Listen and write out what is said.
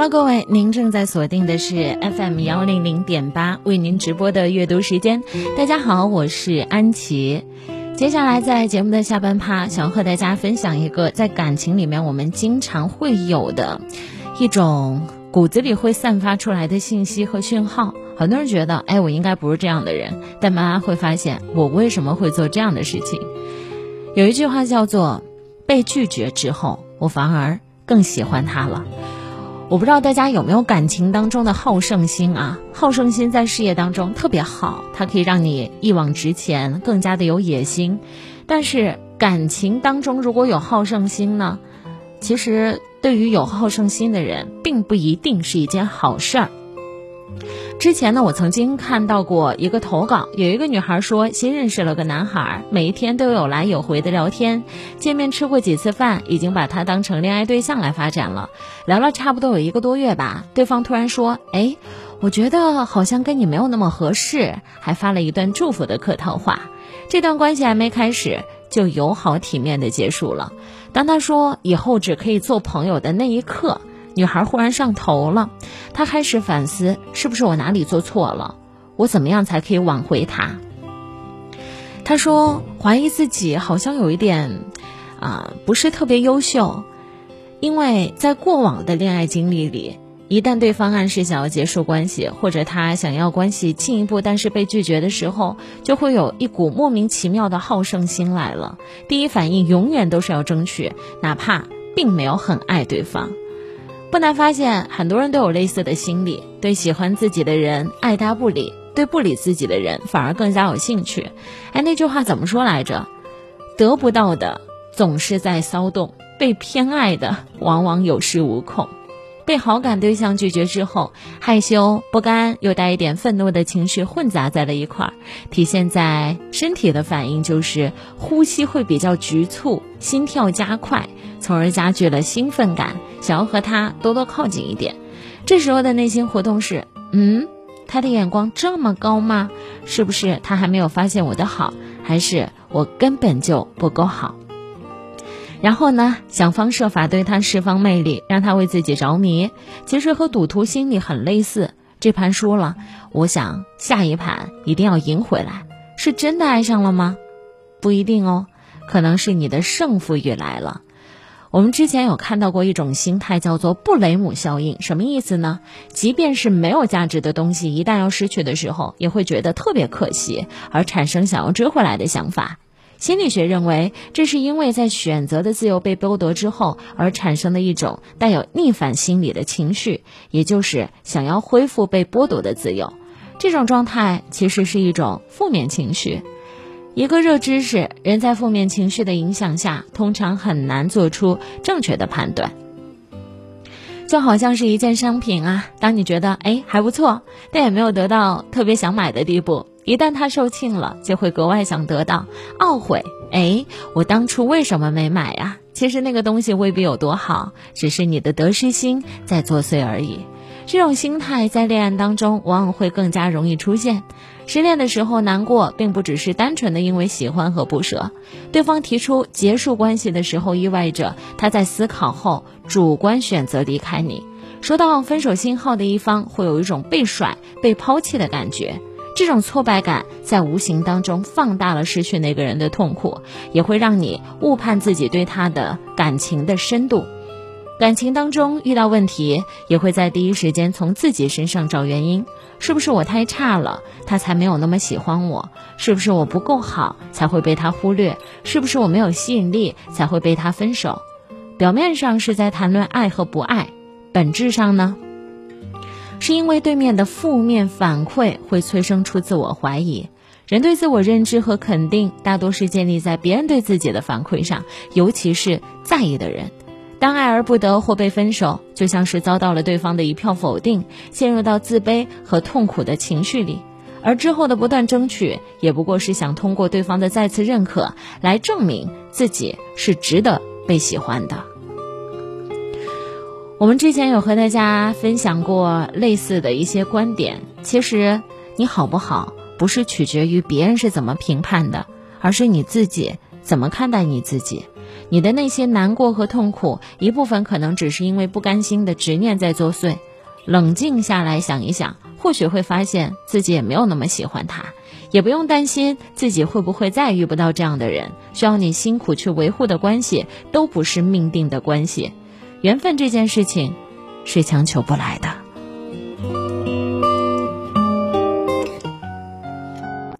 Hello，各位，您正在锁定的是 FM 幺零零点八，为您直播的阅读时间。大家好，我是安琪。接下来在节目的下半趴，想和大家分享一个在感情里面我们经常会有的一种骨子里会散发出来的信息和讯号。很多人觉得，哎，我应该不是这样的人，但慢慢会发现，我为什么会做这样的事情？有一句话叫做“被拒绝之后，我反而更喜欢他了”。我不知道大家有没有感情当中的好胜心啊？好胜心在事业当中特别好，它可以让你一往直前，更加的有野心。但是感情当中如果有好胜心呢，其实对于有好胜心的人，并不一定是一件好事儿。之前呢，我曾经看到过一个投稿，有一个女孩说，新认识了个男孩，每一天都有来有回的聊天，见面吃过几次饭，已经把他当成恋爱对象来发展了。聊了差不多有一个多月吧，对方突然说：“哎，我觉得好像跟你没有那么合适。”还发了一段祝福的客套话。这段关系还没开始，就友好体面的结束了。当他说以后只可以做朋友的那一刻。女孩忽然上头了，她开始反思：是不是我哪里做错了？我怎么样才可以挽回他？她说怀疑自己好像有一点，啊，不是特别优秀，因为在过往的恋爱经历里，一旦对方暗示想要结束关系，或者他想要关系进一步，但是被拒绝的时候，就会有一股莫名其妙的好胜心来了。第一反应永远都是要争取，哪怕并没有很爱对方。不难发现，很多人都有类似的心理：对喜欢自己的人爱搭不理，对不理自己的人反而更加有兴趣。哎，那句话怎么说来着？得不到的总是在骚动，被偏爱的往往有恃无恐。被好感对象拒绝之后，害羞、不甘又带一点愤怒的情绪混杂在了一块儿，体现在身体的反应就是呼吸会比较局促，心跳加快，从而加剧了兴奋感，想要和他多多靠近一点。这时候的内心活动是：嗯，他的眼光这么高吗？是不是他还没有发现我的好，还是我根本就不够好？然后呢，想方设法对他释放魅力，让他为自己着迷。其实和赌徒心理很类似，这盘输了，我想下一盘一定要赢回来。是真的爱上了吗？不一定哦，可能是你的胜负欲来了。我们之前有看到过一种心态，叫做布雷姆效应。什么意思呢？即便是没有价值的东西，一旦要失去的时候，也会觉得特别可惜，而产生想要追回来的想法。心理学认为，这是因为在选择的自由被剥夺之后而产生的一种带有逆反心理的情绪，也就是想要恢复被剥夺的自由。这种状态其实是一种负面情绪。一个热知识：人在负面情绪的影响下，通常很难做出正确的判断。就好像是一件商品啊，当你觉得哎还不错，但也没有得到特别想买的地步。一旦它售罄了，就会格外想得到，懊悔。哎，我当初为什么没买呀？其实那个东西未必有多好，只是你的得失心在作祟而已。这种心态在恋爱当中往往会更加容易出现。失恋的时候难过，并不只是单纯的因为喜欢和不舍。对方提出结束关系的时候，意味着他在思考后主观选择离开你。收到分手信号的一方会有一种被甩、被抛弃的感觉。这种挫败感在无形当中放大了失去那个人的痛苦，也会让你误判自己对他的感情的深度。感情当中遇到问题，也会在第一时间从自己身上找原因：是不是我太差了，他才没有那么喜欢我？是不是我不够好，才会被他忽略？是不是我没有吸引力，才会被他分手？表面上是在谈论爱和不爱，本质上呢？是因为对面的负面反馈会催生出自我怀疑。人对自我认知和肯定大多是建立在别人对自己的反馈上，尤其是在意的人。当爱而不得或被分手，就像是遭到了对方的一票否定，陷入到自卑和痛苦的情绪里。而之后的不断争取，也不过是想通过对方的再次认可，来证明自己是值得被喜欢的。我们之前有和大家分享过类似的一些观点。其实，你好不好，不是取决于别人是怎么评判的，而是你自己怎么看待你自己。你的那些难过和痛苦，一部分可能只是因为不甘心的执念在作祟。冷静下来想一想，或许会发现自己也没有那么喜欢他，也不用担心自己会不会再遇不到这样的人。需要你辛苦去维护的关系，都不是命定的关系。缘分这件事情，是强求不来的。